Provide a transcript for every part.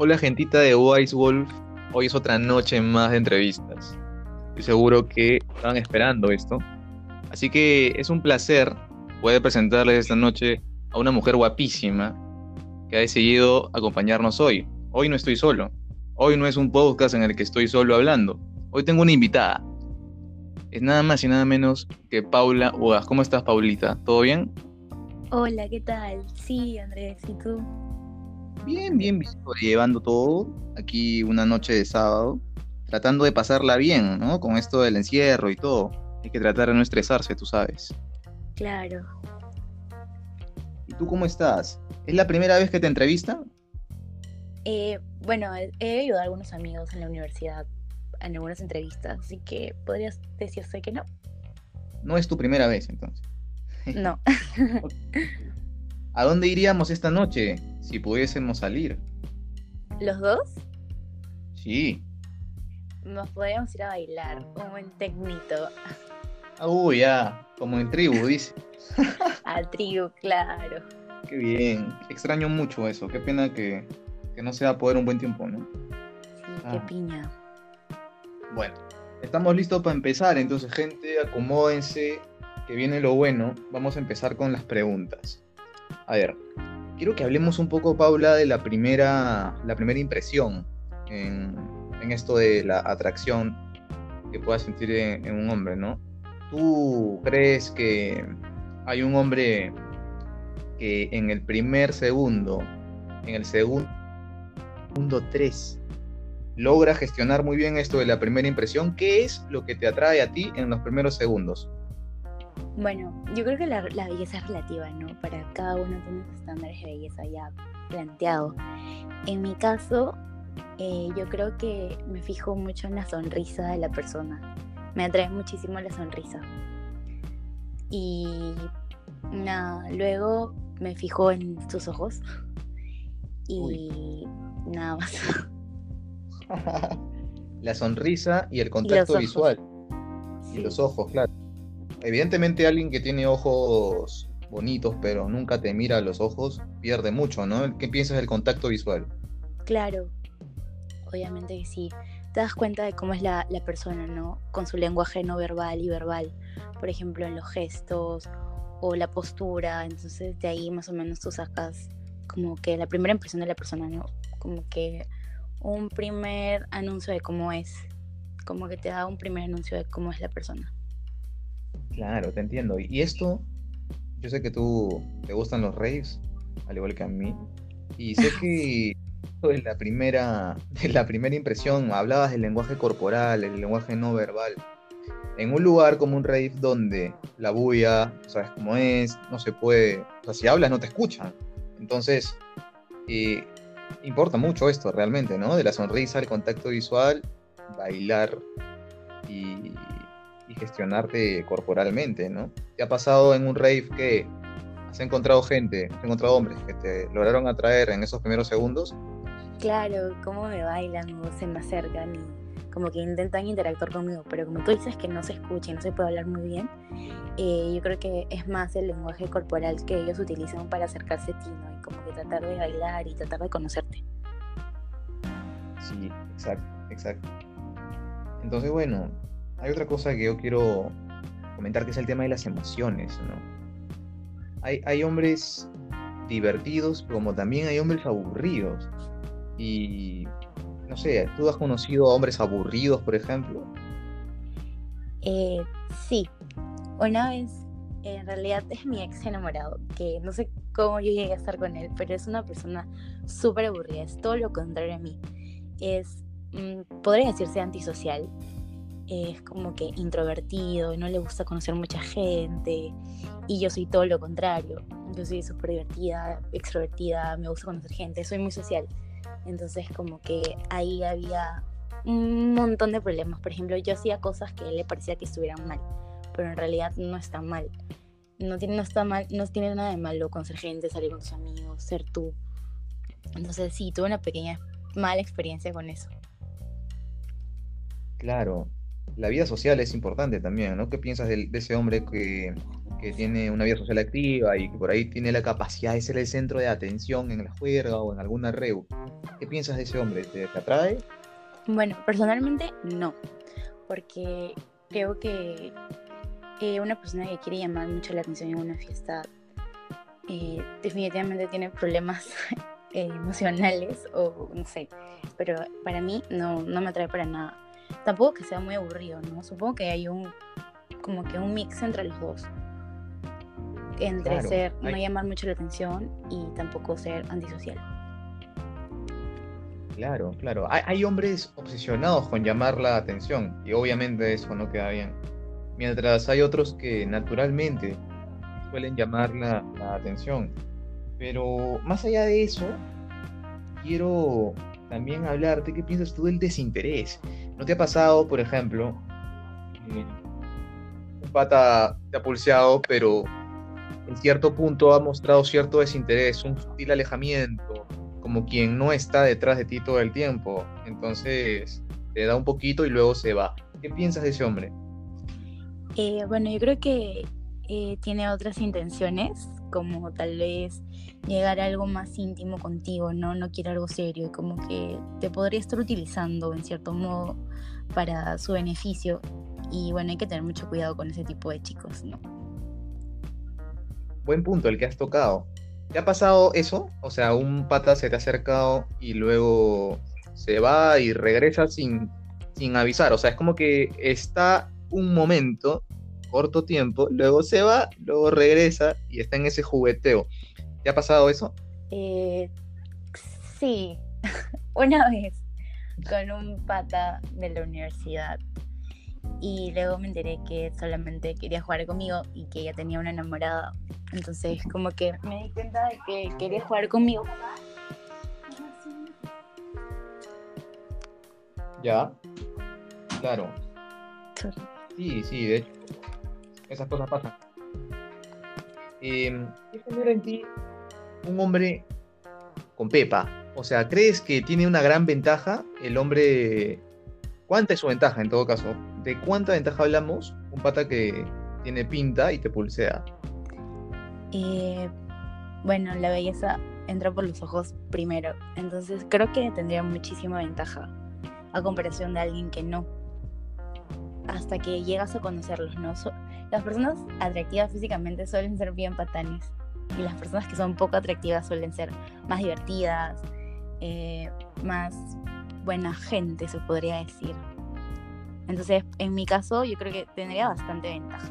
Hola gentita de Wise Wolf, hoy es otra noche más de entrevistas. Estoy seguro que estaban esperando esto. Así que es un placer poder presentarles esta noche a una mujer guapísima que ha decidido acompañarnos hoy. Hoy no estoy solo. Hoy no es un podcast en el que estoy solo hablando. Hoy tengo una invitada. Es nada más y nada menos que Paula Ugas. ¿Cómo estás, Paulita? ¿Todo bien? Hola, ¿qué tal? Sí, Andrés, ¿y tú? Bien, bien, bien, llevando todo. Aquí una noche de sábado, tratando de pasarla bien, ¿no? Con esto del encierro y todo. Hay que tratar de no estresarse, tú sabes. Claro. ¿Y tú cómo estás? ¿Es la primera vez que te entrevistan? Eh, bueno, he ayudado a algunos amigos en la universidad en algunas entrevistas, así que podrías decirse que no. No es tu primera vez, entonces. No. ¿A dónde iríamos esta noche si pudiésemos salir? ¿Los dos? Sí. Nos podríamos ir a bailar, un buen tecnito. Uy, ya, como en tribu, dice. a tribu, claro. Qué bien. Extraño mucho eso. Qué pena que, no se va a poder un buen tiempo, ¿no? Sí, qué ah. piña. Bueno, estamos listos para empezar. Entonces, gente, acomódense, que viene lo bueno. Vamos a empezar con las preguntas. A ver, quiero que hablemos un poco, Paula, de la primera, la primera impresión en, esto de la atracción que puedas sentir en, un hombre, ¿no? ¿Tú crees que hay un hombre que en el primer segundo, en el segundo, segundo tres, logra gestionar muy bien esto de la primera impresión? ¿Qué es lo que te atrae a ti en los primeros segundos? Bueno, yo creo que la, belleza es relativa, ¿no? Para cada uno tiene sus estándares de belleza ya planteado. En mi caso, eh, yo creo que me fijo mucho en la sonrisa de la persona. Me atrae muchísimo la sonrisa. Y nada, luego me fijo en sus ojos. Y nada más. la sonrisa y el contacto visual. Y los ojos, claro evidentemente alguien que tiene ojos bonitos, pero nunca te mira a los ojos, pierde mucho, ¿no? ¿Qué piensas del contacto visual? Claro, obviamente que sí. Te das cuenta de cómo es la, persona, ¿no? Con su lenguaje no verbal y verbal. Por ejemplo, en los gestos o la postura. Entonces, de ahí más o menos tú sacas como que la primera impresión de la persona, ¿no? Como que un primer anuncio de cómo es. Como que te da un primer anuncio de cómo es la persona. Claro, te entiendo. Y esto, yo sé que tú te gustan los raves, al igual que a mí. Y sé que de la primera, de la primera impresión, hablabas del lenguaje corporal, el lenguaje no verbal. En un lugar como un rave donde la bulla, sabes cómo es, no se puede, o sea, si hablas no te escuchan. Entonces, eh, importa mucho esto realmente, ¿no? De la sonrisa, el contacto visual, bailar gestionarte corporalmente, ¿no? ¿Te ha pasado en un rave que has encontrado gente, has encontrado hombres que te lograron atraer en esos primeros segundos? Claro, cómo me bailan o se me acercan y como que intentan interactuar conmigo, pero como tú dices que no se escucha y no se puede hablar muy bien, eh, yo creo que es más el lenguaje corporal que ellos utilizan para acercarse a ti, ¿no? Y como que tratar de bailar y tratar de conocerte. Sí, exacto, exacto. Entonces, bueno, hay otra cosa que yo quiero comentar que es el tema de las emociones, ¿no? Hay, hay hombres divertidos, como también hay hombres aburridos. Y no sé, ¿tú has conocido a hombres aburridos, por ejemplo? Eh, sí, una vez, en realidad es mi ex enamorado, que no sé cómo yo llegué a estar con él, pero es una persona súper aburrida, es todo lo contrario a mí. Es, mm, podría decirse antisocial, es como que introvertido, no le gusta conocer mucha gente y yo soy todo lo contrario. Yo soy súper divertida, extrovertida, me gusta conocer gente, soy muy social. Entonces como que ahí había un montón de problemas. Por ejemplo, yo hacía cosas que él le parecía que estuvieran mal, pero en realidad no está mal. No tiene, no está mal, no tiene nada de malo conocer gente, salir con tus amigos, ser tú. Entonces sí, tuve una pequeña mala experiencia con eso. Claro, la vida social es importante también, ¿no? ¿Qué piensas de, ese hombre que que tiene una vida social activa y que por ahí tiene la capacidad de ser el centro de atención en la juerga o en alguna reu. ¿Qué piensas de ese hombre? ¿Te, atrae? Bueno, personalmente no, porque creo que eh, una persona que quiere llamar mucho la atención en una fiesta eh, definitivamente tiene problemas emocionales o no sé, pero para mí no, no me atrae para nada. Tampoco que sea muy aburrido, ¿no? Supongo que hay un como que un mix entre los dos. Entre ser, no llamar mucho la atención y tampoco ser antisocial. Claro, claro. Hay, hombres obsesionados con llamar la atención y obviamente eso no queda bien. Mientras hay otros que naturalmente suelen llamar la, la atención. Pero más allá de eso, quiero también hablarte qué piensas tú del desinterés. ¿No te ha pasado, por ejemplo, un pata te ha pulseado, pero en cierto punto ha mostrado cierto desinterés, un sutil alejamiento, como quien no está detrás de ti todo el tiempo. Entonces te da un poquito y luego se va. ¿Qué piensas de ese hombre? Eh, bueno, yo creo que eh, tiene otras intenciones, como tal vez llegar a algo más íntimo contigo, ¿no? No quiere algo serio, como que te podría estar utilizando en cierto modo para su beneficio. Y bueno, hay que tener mucho cuidado con ese tipo de chicos, ¿no? Buen punto el que has tocado. ¿Te ha pasado eso? O sea, un pata se te ha acercado y luego se va y regresa sin, sin avisar. O sea, es como que está un momento, corto tiempo, luego se va, luego regresa y está en ese jugueteo. ¿Te ha pasado eso? Eh, sí, una vez con un pata de la universidad y luego me enteré que solamente quería jugar conmigo y que ella tenía una enamorada. Entonces como que me di cuenta de que quería jugar conmigo. Ya, claro. Sí, sí, de hecho, esas cosas pasan. Eh, ¿Qué genera en ti un hombre con Pepa? O sea, ¿crees que tiene una gran ventaja el hombre ¿Cuánta es su ventaja en todo caso? ¿De cuánta ventaja hablamos? Un pata que tiene pinta y te pulsea. Eh, bueno, la belleza entra por los ojos primero. Entonces creo que tendría muchísima ventaja a comparación de alguien que no. Hasta que llegas a conocerlos, ¿no? las personas atractivas físicamente suelen ser bien patanes. Y las personas que son poco atractivas suelen ser más divertidas, eh, más buena gente, se podría decir. Entonces, en mi caso, yo creo que tendría bastante ventaja.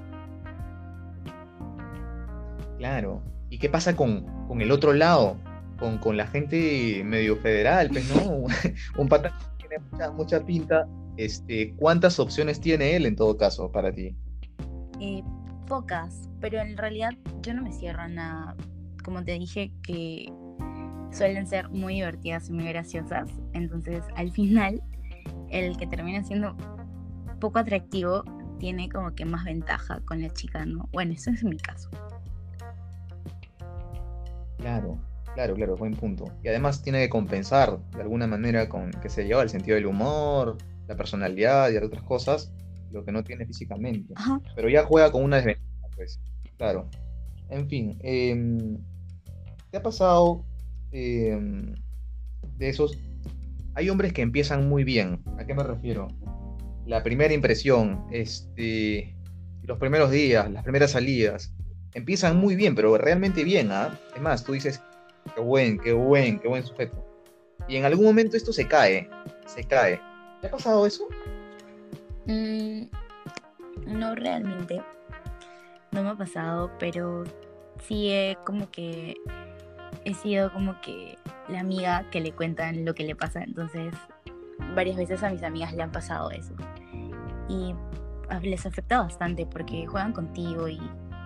Claro. ¿Y qué pasa con, con el otro lado? Con, con, la gente medio federal, pues, ¿no? Un pata que tiene mucha, mucha, pinta. Este, ¿Cuántas opciones tiene él en todo caso para ti? Eh, pocas, pero en realidad yo no me cierro a nada. Como te dije, que suelen ser muy divertidas y muy graciosas. Entonces, al final, el que termina siendo poco atractivo tiene como que más ventaja con la chica, ¿no? Bueno, eso es mi caso. Claro, claro, claro, buen punto. Y además tiene que compensar de alguna manera con, que se lleva el sentido del humor, la personalidad y otras cosas, lo que no tiene físicamente. Pero ya juega con una desventaja, pues. Claro. En fin, em, ¿te ha pasado Em, de esos, hay hombres que empiezan muy bien. ¿A qué me refiero? La primera impresión, este, los primeros días, las primeras salidas, empiezan muy bien, pero realmente bien, ¿ah? Es más, tú dices, qué buen, qué buen, qué buen sujeto. Y en algún momento esto se cae, se cae. ¿Te ha pasado eso? Mm, no realmente. No me ha pasado, pero sí he como que he sido como que la amiga que le cuentan lo que le pasa, entonces varias veces a mis amigas le han pasado eso. Y les afecta bastante porque juegan contigo y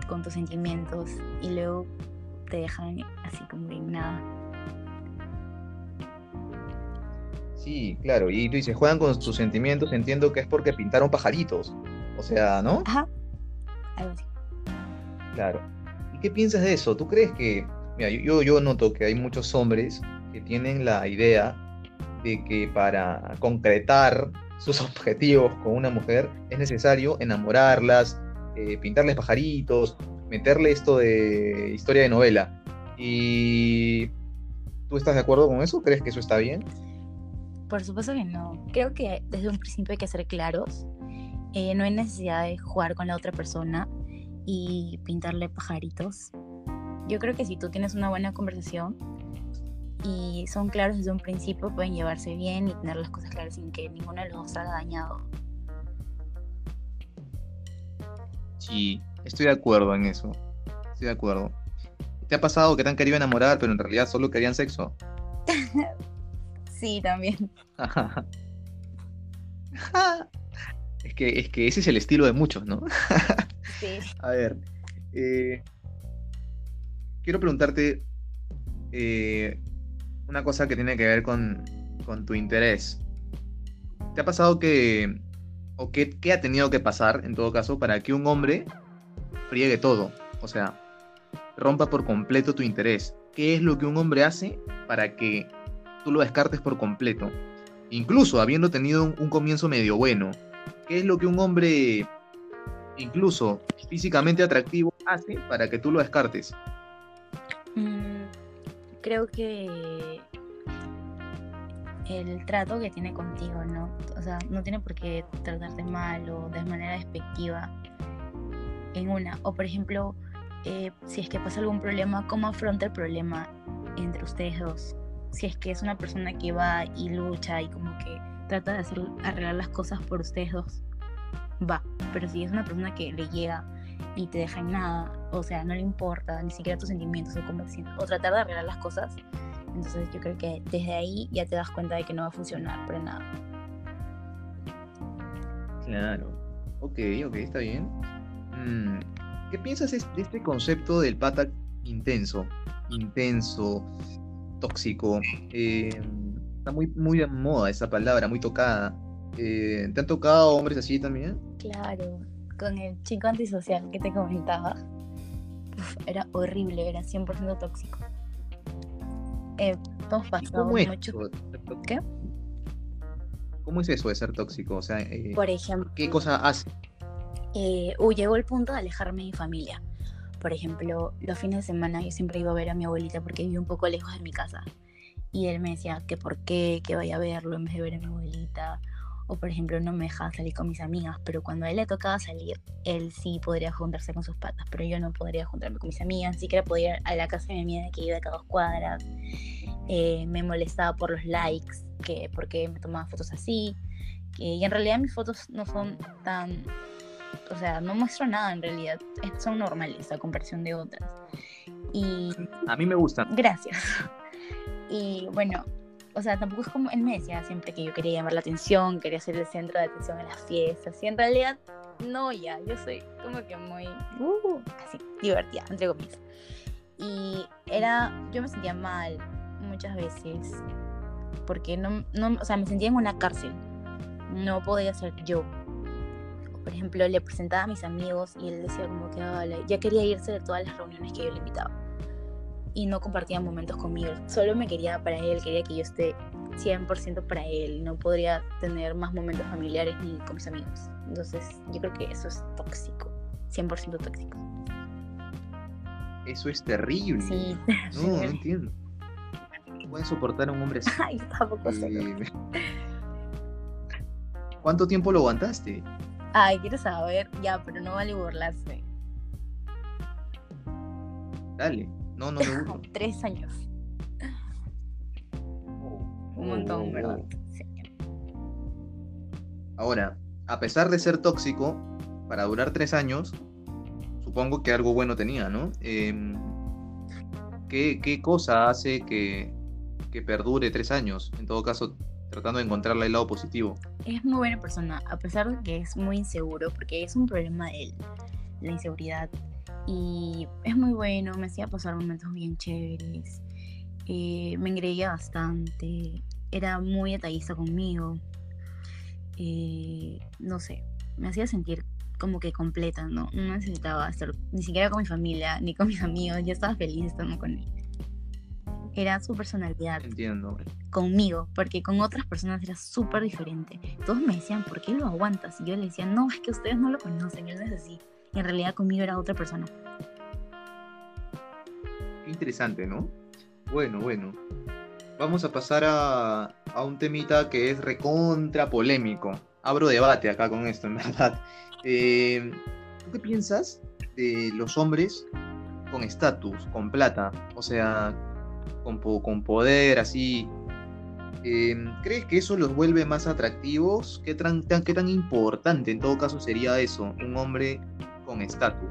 con tus sentimientos y luego te dejan así como en. Sí, claro, y tú dices, juegan con tus sentimientos, entiendo que es porque pintaron pajaritos. O sea, ¿no? Ajá, algo así. Claro. ¿Y qué piensas de eso? ¿Tú crees que yo, yo noto que hay muchos hombres que tienen la idea de que para concretar sus objetivos con una mujer es necesario enamorarlas, eh, pintarles pajaritos, meterle esto de historia de novela. ¿Y tú estás de acuerdo con eso? ¿Crees que eso está bien? Por supuesto que no. Creo que desde un principio hay que ser claros. Eh, no hay necesidad de jugar con la otra persona y pintarle pajaritos. Yo creo que si tú tienes una buena conversación y son claros desde un principio, pueden llevarse bien y tener las cosas claras sin que ninguno de los dos salga dañado. Sí, estoy de acuerdo en eso. Estoy de acuerdo. ¿Te ha pasado que te han querido enamorar, pero en realidad solo querían sexo? sí, también. es, que, es que ese es el estilo de muchos, ¿no? sí. A ver, eh, quiero preguntarte eh, una cosa que tiene que ver con, con tu interés. ¿Te ha pasado que o qué, ha tenido que pasar, en todo caso, para que un hombre friegue todo? O sea, rompa por completo tu interés. ¿Qué es lo que un hombre hace para que tú lo descartes por completo? Incluso habiendo tenido un, comienzo medio bueno. ¿Qué es lo que un hombre, incluso físicamente atractivo, hace para que tú lo descartes? Mm, creo que el trato que tiene contigo, ¿no? O sea, no tiene por qué tratarte mal o de manera despectiva en una. O por ejemplo, eh, si es que pasa algún problema, ¿cómo afronta el problema entre ustedes dos? Si es que es una persona que va y lucha y como que trata de hacer, arreglar las cosas por ustedes dos, va. Pero si es una persona que le llega y te deja en nada, o sea, no le importa ni siquiera tus sentimientos o, cómo o tratar de arreglar las cosas, entonces yo creo que desde ahí ya te das cuenta de que no va a funcionar para nada. Claro. Ok, ok, está bien. Mm, ¿Qué piensas de este concepto del pata intenso? Intenso, tóxico. Eh, está muy, muy de moda esa palabra, muy tocada. Eh, ¿Te han tocado hombres así también? Claro, con el chico antisocial que te comentaba. era horrible, era 100% tóxico. Eh, ¿Cómo es ¿Qué? ¿Cómo es eso de ser tóxico? O sea, eh, por ejemplo, ¿qué cosa hace? Eh, uh, llegó el punto de alejarme de mi familia. Por ejemplo, los fines de semana yo siempre iba a ver a mi abuelita porque vivía un poco lejos de mi casa. Y él me decía que por qué, que vaya a verlo en vez de ver a mi abuelita. O por ejemplo, no me dejaba salir con mis amigas, pero cuando a él le tocaba salir, él sí podría juntarse con sus patas, pero yo no podría juntarme con mis amigas, ni siquiera podía ir a la casa de mi amiga que iba a cada dos cuadras. Eh, me molestaba por los likes, que porque me tomaba fotos así. y en realidad mis fotos no son tan, o sea, no muestro nada en realidad, son normales a comparación de otras. Y a mí me gustan. Gracias. Y bueno, o sea, tampoco es como él me decía siempre que yo quería llamar la atención, quería ser el centro de atención en las fiestas. Y en realidad, no, ya, yo soy como que muy, uh, así, divertida, entre comillas. Y era, yo me sentía mal muchas veces, porque no, no, o sea, me sentía en una cárcel. No podía ser yo. Por ejemplo, le presentaba a mis amigos y él decía como que ya quería irse de todas las reuniones que yo le invitaba y no compartía momentos conmigo. Solo me quería para él, quería que yo esté 100% para él. No podría tener más momentos familiares ni con mis amigos. Entonces, yo creo que eso es tóxico. 100% tóxico. Eso es terrible. Sí. No, no entiendo. pueden soportar a un hombre así? Ay, tampoco sé. Eh, ¿Cuánto tiempo lo aguantaste? Ay, quiero saber. Ya, pero no vale burlarse. Dale. No, no me gusta. Tres años. Un montón, oh. ¿verdad? Ahora, a pesar de ser tóxico, para durar tres años, supongo que algo bueno tenía, ¿no? Em, ¿qué, cosa hace que, que perdure tres años? En todo caso, tratando de encontrarle el lado positivo. Es muy buena persona, a pesar de que es muy inseguro, porque es un problema de él, la inseguridad y es muy bueno, me hacía pasar momentos bien chéveres, eh, me engreía bastante, era muy detallista conmigo, eh, no sé, me hacía sentir como que completa, ¿no? No necesitaba estar ni siquiera con mi familia, ni con mis amigos, yo estaba feliz estando con él. Era su personalidad. Entiendo. Conmigo, porque con otras personas era súper diferente. Todos me decían, ¿por qué lo aguantas? Y yo le decía, no, es que ustedes no lo conocen, él no es así y en realidad conmigo era otra persona. interesante, ¿no? Bueno, bueno. Vamos a pasar a, a un temita que es recontra polémico. Abro debate acá con esto, en verdad. Eh, ¿Tú qué piensas de los hombres con estatus, con plata? O sea, con, poder, así. Eh, ¿Crees que eso los vuelve más atractivos? ¿Qué tan, ¿Qué tan importante en todo caso sería eso, un hombre con estatus?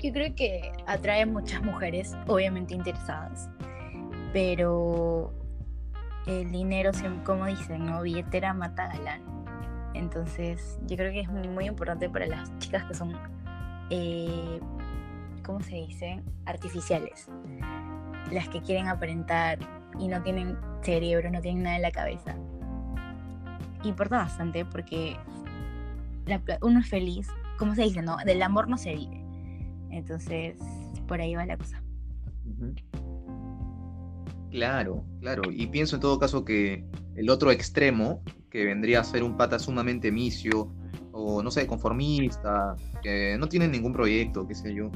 Yo creo que atrae muchas mujeres, obviamente interesadas, pero el dinero, como dicen, ¿no? Billetera mata galán. Entonces, yo creo que es muy, importante para las chicas que son, eh, ¿cómo se dice? Artificiales. Las que quieren aparentar y no tienen cerebro, no tienen nada en la cabeza. Importa bastante porque uno es feliz, ¿cómo se dice? No, del amor no se vive. Entonces, por ahí va la cosa. Claro, claro. Y pienso en todo caso que el otro extremo, que vendría a ser un pata sumamente misio, o no sé, conformista, que no tiene ningún proyecto, qué sé yo.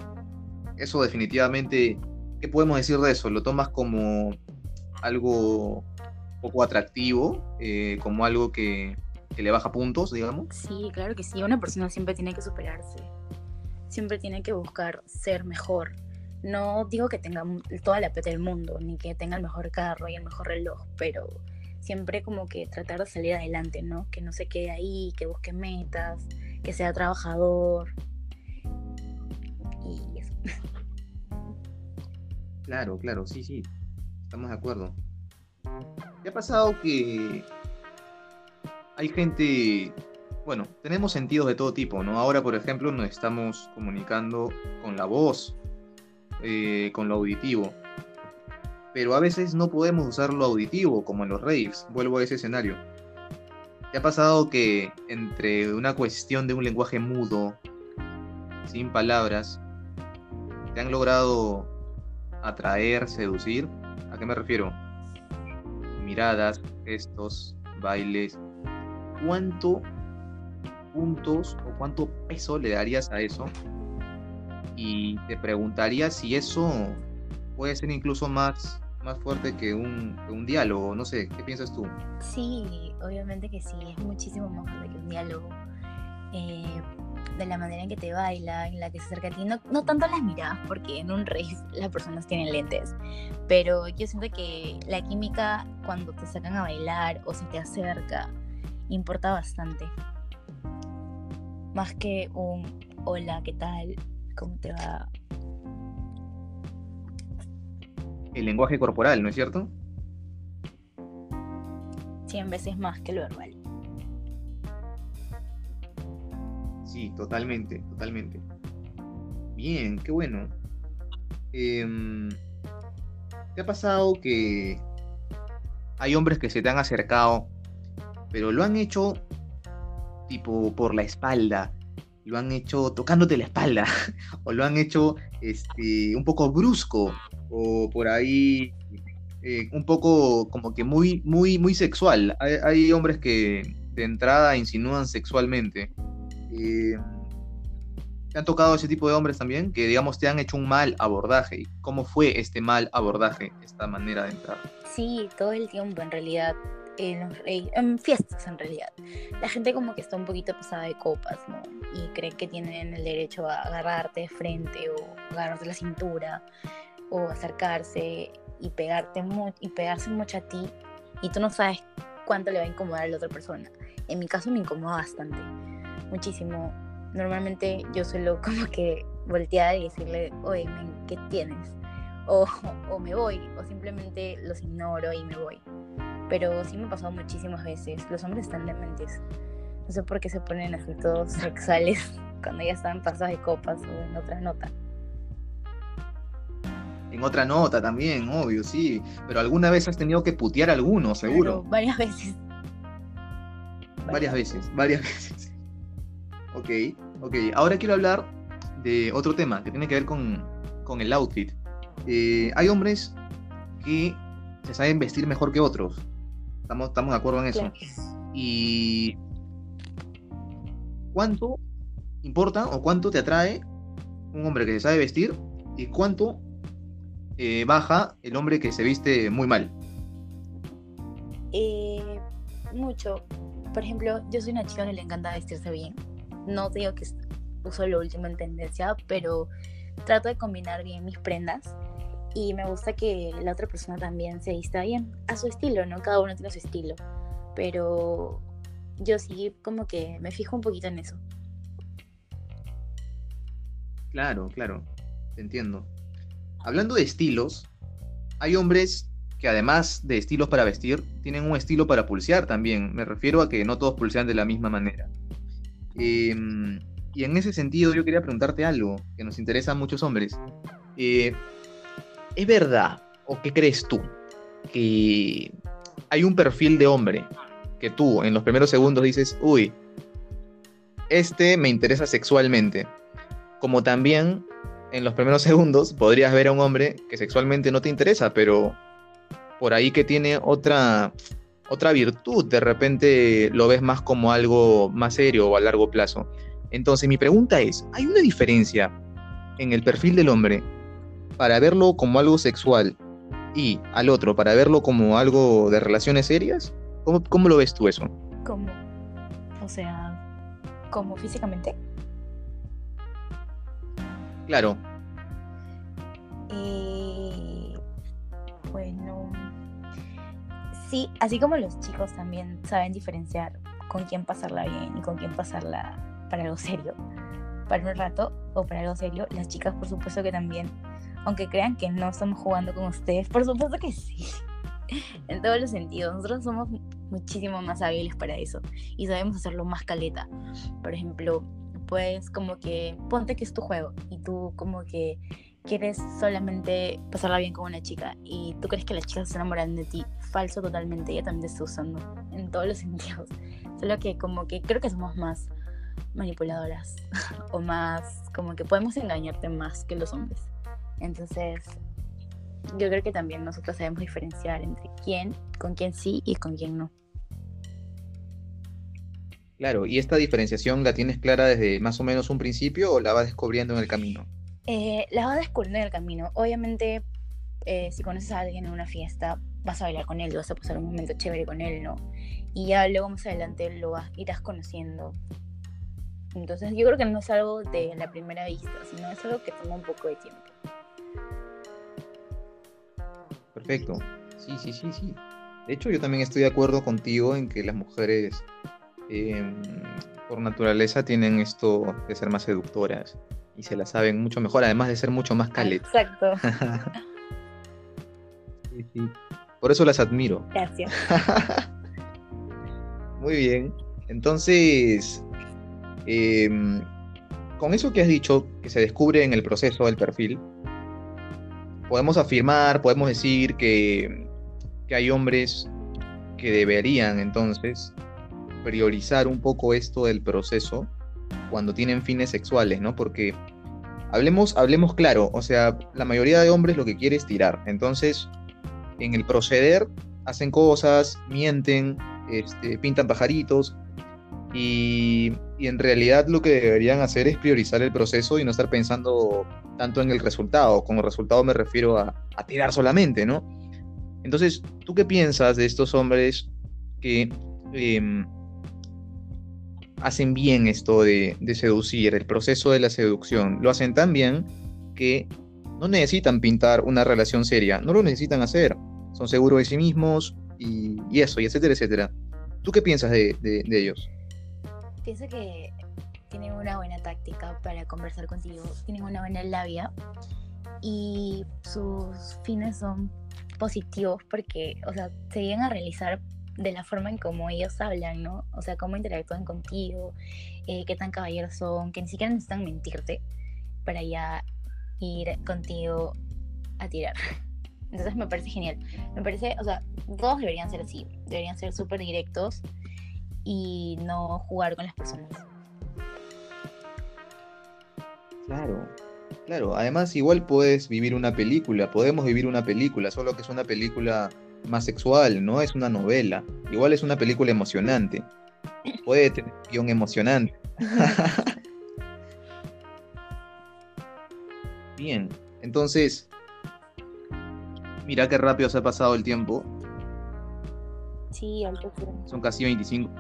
Eso definitivamente, ¿qué podemos decir de eso? ¿Lo tomas como algo poco atractivo, eh, como algo que, que le baja puntos, digamos? Sí, claro que sí. Una persona siempre tiene que superarse siempre tiene que buscar ser mejor. No digo que tenga toda la plata del mundo, ni que tenga el mejor carro y el mejor reloj, pero siempre como que tratar de salir adelante, ¿no? Que no se quede ahí, que busque metas, que sea trabajador. Y eso. Claro, claro, sí, sí. Estamos de acuerdo. ¿Qué ha pasado que hay gente bueno, tenemos sentidos de todo tipo, ¿no? Ahora, por ejemplo, nos estamos comunicando con la voz, eh, con lo auditivo. Pero a veces no podemos usar lo auditivo, como en los raves. Vuelvo a ese escenario. ¿Te ha pasado que entre una cuestión de un lenguaje mudo, sin palabras, te han logrado atraer, seducir? ¿A qué me refiero? Miradas, gestos, bailes. ¿Cuánto puntos o cuánto peso le darías a eso? Y te preguntaría si eso puede ser incluso más, más fuerte que un, un diálogo, no sé, ¿qué piensas tú? Sí, obviamente que sí, es muchísimo más fuerte que un diálogo. Eh, de la manera en que te baila, en la que se acerca a ti, no, no tanto las miradas, porque en un rave las personas tienen lentes, pero yo siento que la química cuando te sacan a bailar o se te acerca importa bastante más que un hola, ¿qué tal? ¿Cómo te va? El lenguaje corporal, ¿no es cierto? Cien veces más que lo verbal. Sí, totalmente, totalmente. Bien, qué bueno. Em, ¿Te ha pasado que hay hombres que se te han acercado, pero lo han hecho tipo por la espalda, lo han hecho tocándote la espalda, o lo han hecho este, un poco brusco, o por ahí eh, un poco como que muy, muy, muy sexual. Hay, hombres que de entrada insinúan sexualmente. Eh, ¿Te han tocado ese tipo de hombres también? Que digamos te han hecho un mal abordaje. ¿Cómo fue este mal abordaje, esta manera de entrar? Sí, todo el tiempo en realidad en, fiestas en realidad. La gente como que está un poquito pasada de copas, ¿no? Y cree que tienen el derecho a agarrarte de frente o agarrarte la cintura o acercarse y pegarte y pegarse mucho a ti y tú no sabes cuánto le va a incomodar a la otra persona. En mi caso me incomoda bastante, muchísimo. Normalmente yo suelo como que voltear y decirle, oye, ¿qué tienes? O, o me voy, o simplemente los ignoro y me voy pero sí me ha pasado muchísimas veces. Los hombres están dementes. No sé por qué se ponen así todos sexuales cuando ya están pasados de copas o en otra nota. En otra nota también, obvio, sí. Pero alguna vez has tenido que putear a alguno, seguro. varias veces. Varias, veces, varias veces. Ok, ok. Ahora quiero hablar de otro tema que tiene que ver con, con el outfit. Eh, hay hombres que se saben vestir mejor que otros. Estamos, de acuerdo en eso. Y ¿cuánto importa o cuánto te atrae un hombre que se sabe vestir y cuánto eh, baja el hombre que se viste muy mal? Eh, mucho. Por ejemplo, yo soy una chica que le encanta vestirse bien. No digo que uso lo último en tendencia, pero trato de combinar bien mis prendas y me gusta que la otra persona también se vista bien a su estilo, ¿no? Cada uno tiene su estilo, pero yo sí como que me fijo un poquito en eso. Claro, claro, entiendo. Hablando de estilos, hay hombres que además de estilos para vestir, tienen un estilo para pulsear también. Me refiero a que no todos pulsean de la misma manera. Em, y en ese sentido yo quería preguntarte algo que nos interesa a muchos hombres. Eh, ¿Es verdad o qué crees tú que hay un perfil de hombre que tú en los primeros segundos dices, uy, este me interesa sexualmente? Como también en los primeros segundos podrías ver a un hombre que sexualmente no te interesa, pero por ahí que tiene otra, otra virtud, de repente lo ves más como algo más serio o a largo plazo. Entonces mi pregunta es, ¿hay una diferencia en el perfil del hombre para verlo como algo sexual y al otro para verlo como algo de relaciones serias? ¿Cómo, cómo lo ves tú eso? ¿Cómo? O sea, ¿cómo físicamente? Claro. Eh, sí, así como los chicos también saben diferenciar con quién pasarla bien y con quién pasarla para algo serio, para un rato o para algo serio. Las chicas, por supuesto que también, aunque crean que no estamos jugando con ustedes, por supuesto que sí. en todos los sentidos. Nosotros somos muchísimo más hábiles para eso y sabemos hacerlo más caleta. Por ejemplo, pues como que ponte que es tu juego y tú como que quieres solamente pasarla bien con una chica y tú crees que la chica se enamoran de ti. Falso totalmente, ella también te está usando en todos los sentidos. Solo que como que creo que somos más manipuladoras o más como que podemos engañarte más que los hombres. Entonces, yo creo que también nosotros sabemos diferenciar entre quién, con quién sí y con quién no. Claro, ¿y esta diferenciación la tienes clara desde más o menos un principio o la vas descubriendo en el camino? Eh, la vas descubriendo en el camino. Obviamente, eh, si conoces a alguien en una fiesta, vas a bailar con él, vas a pasar un momento chévere con él, ¿no? Y ya luego más adelante lo vas, irás conociendo entonces yo creo que no es algo de la primera vista, sino es algo que toma un poco de tiempo. Perfecto. Sí, sí, sí, sí. De hecho, yo también estoy de acuerdo contigo en que las mujeres em, por naturaleza tienen esto de ser más seductoras y se la saben mucho mejor, además de ser mucho más caletas. Exacto. sí, sí. Por eso las admiro. Gracias. Muy bien. Entonces, Em, con eso que has dicho, que se descubre en el proceso del perfil, podemos afirmar, podemos decir que, que hay hombres que deberían entonces priorizar un poco esto del proceso cuando tienen fines sexuales, ¿no? Porque hablemos, hablemos claro, o sea, la mayoría de hombres lo que quiere es tirar. Entonces, en el proceder hacen cosas, mienten, este, pintan pajaritos, y, en realidad lo que deberían hacer es priorizar el proceso y no estar pensando tanto en el resultado. Con el resultado me refiero a, tirar solamente, ¿no? Entonces, ¿tú qué piensas de estos hombres que em, hacen bien esto de, de, seducir, el proceso de la seducción? Lo hacen tan bien que no necesitan pintar una relación seria, no lo necesitan hacer. Son seguros de sí mismos y, eso, y etcétera, etcétera. ¿Tú qué piensas de, de ellos? pienso que tienen una buena táctica para conversar contigo, tienen una buena labia y sus fines son positivos porque, o sea, se llegan a realizar de la forma en cómo ellos hablan, ¿no? O sea, cómo interactúan contigo, eh, qué tan caballeros son, que ni siquiera necesitan mentirte para ya ir contigo a tirar. Entonces me parece genial. Me parece, o sea, todos deberían ser así, deberían ser súper directos y no jugar con las personas. Claro, claro. Además, igual puedes vivir una película, podemos vivir una película, solo que es una película más sexual, no es una novela. Igual es una película emocionante. Puede tener guion emocionante. Bien, entonces, Mira qué rápido se ha pasado el tiempo. Sí, Son casi 25.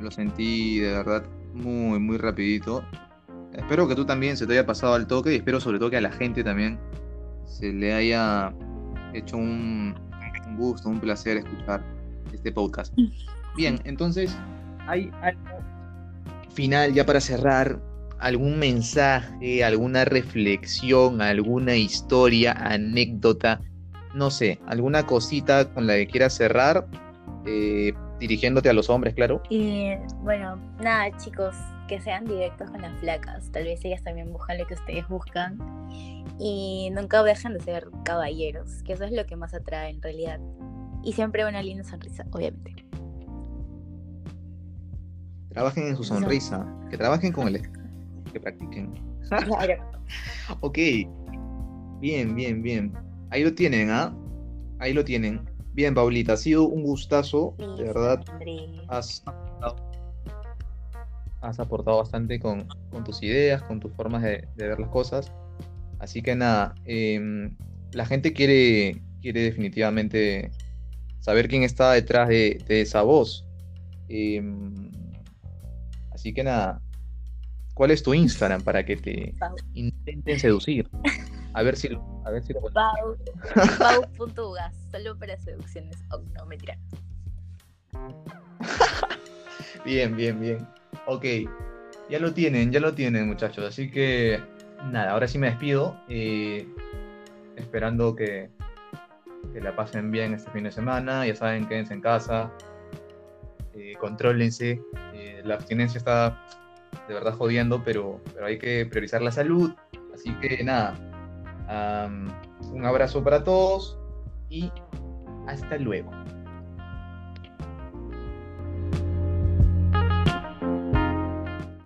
Lo sentí de verdad muy, muy rapidito. Espero que tú también se te haya pasado al toque y espero sobre todo que a la gente también se le haya hecho un, un gusto, un placer escuchar este podcast. Bien, entonces, ¿hay algo final ya para cerrar? ¿Algún mensaje, alguna reflexión, alguna historia, anécdota? No sé, alguna cosita con la que quieras cerrar, eh, dirigiéndote a los hombres, claro. Y bueno, nada, chicos, que sean directos con las flacas. Tal vez ellas también buscan lo que ustedes buscan. Y nunca dejen de ser caballeros, que eso es lo que más atrae en realidad. Y siempre una linda sonrisa, obviamente. Trabajen en su sonrisa, que trabajen con el que practiquen. Claro. ok. Bien, bien, bien. Ahí lo tienen, ¿ah? Ahí lo tienen. Bien, Paulita, ha sido un gustazo, de verdad. Has has aportado bastante con, tus ideas, con tus formas de, ver las cosas. Así que nada, em, la gente quiere, quiere definitivamente saber quién está detrás de, esa voz. Em, así que nada, ¿cuál es tu Instagram para que te intenten seducir? A ver si, a ver si lo Pau, Pau.ugas, solo para seducciones. Oh, no, mentira. bien, bien, bien. Ok, ya lo tienen, ya lo tienen muchachos. Así que nada, ahora sí me despido. Eh, esperando que, que, la pasen bien este fin de semana. Ya saben, quédense en casa. Eh, contrólense. Eh, la abstinencia está de verdad jodiendo, pero, pero hay que priorizar la salud. Así que nada, un abrazo para todos y hasta luego.